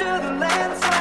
to the landscape.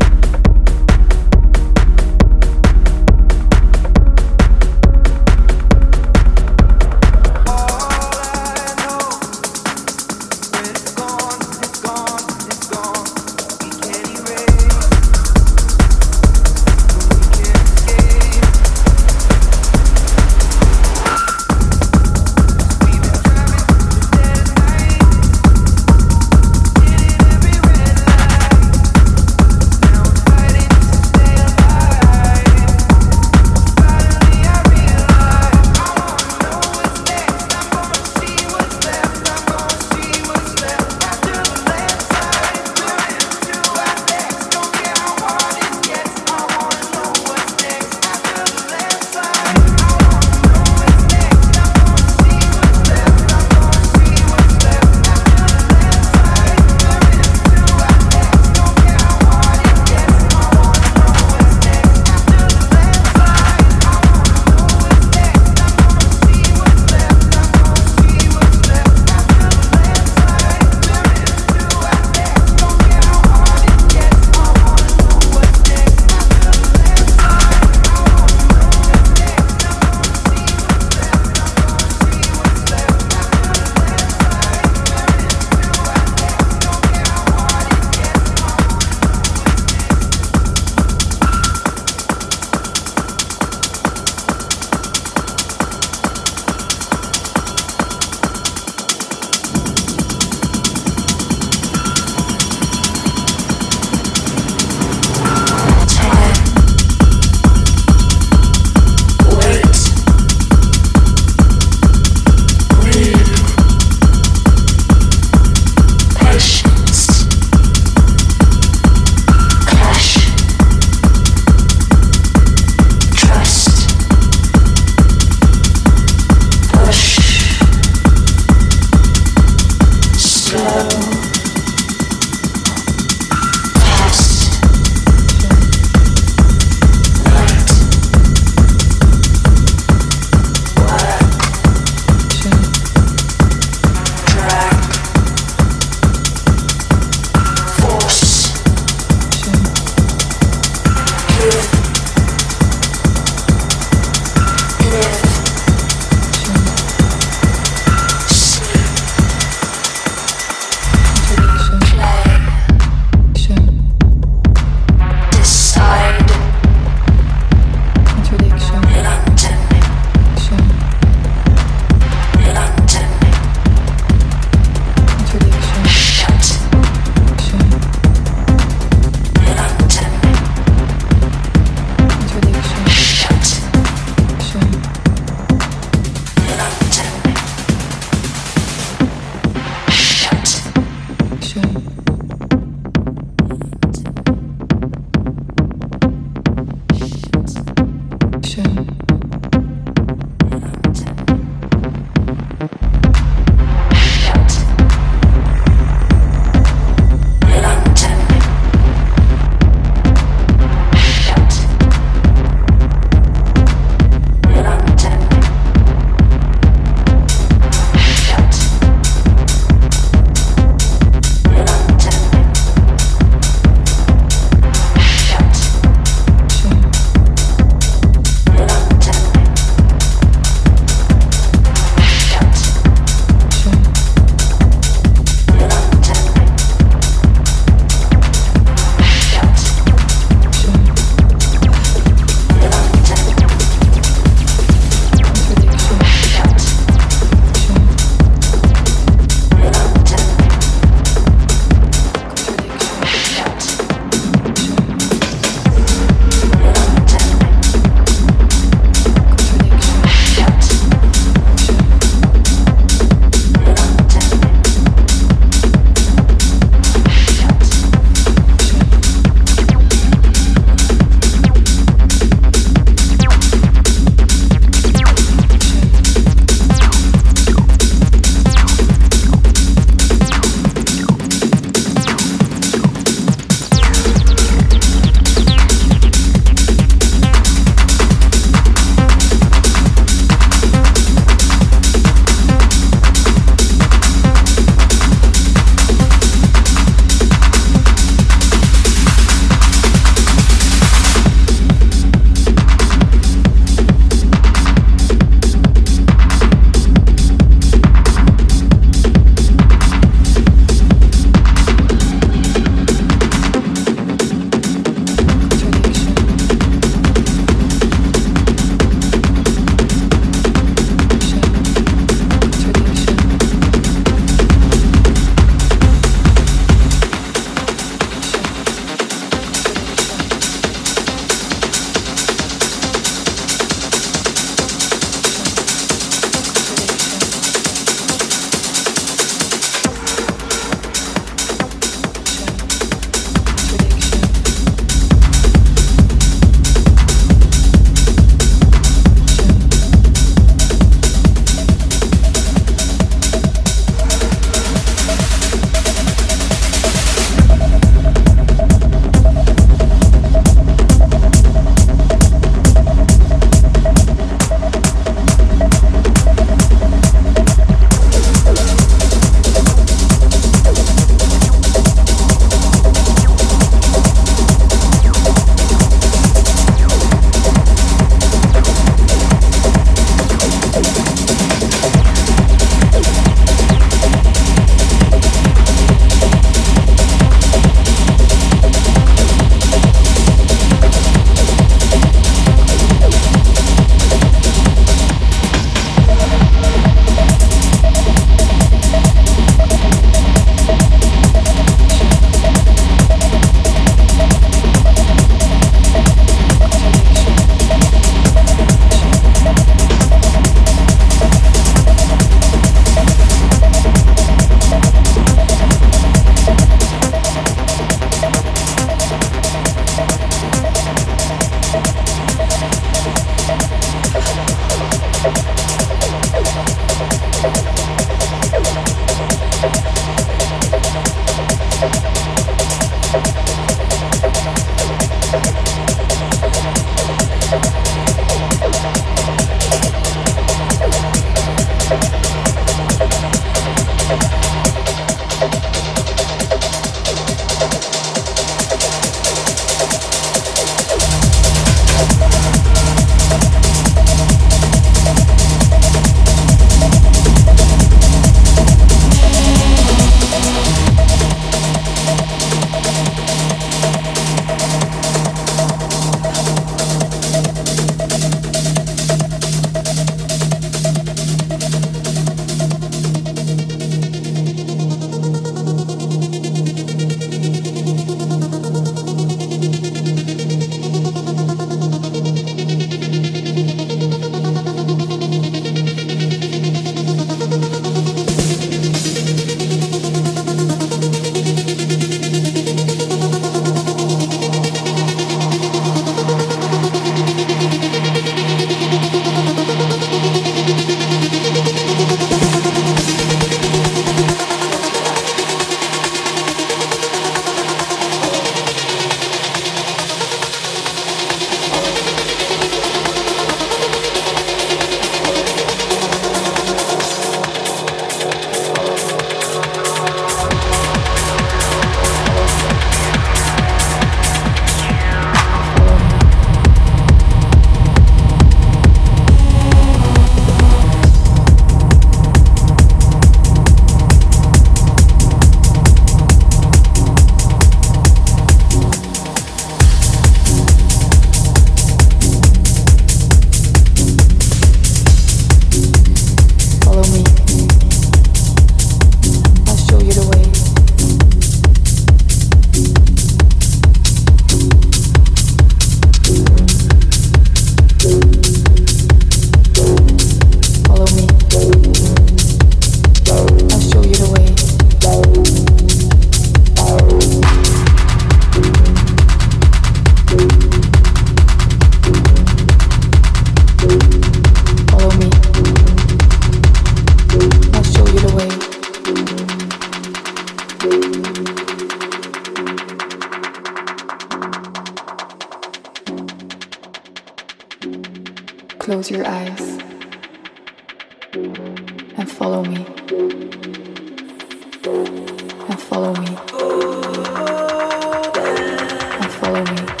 Follow me.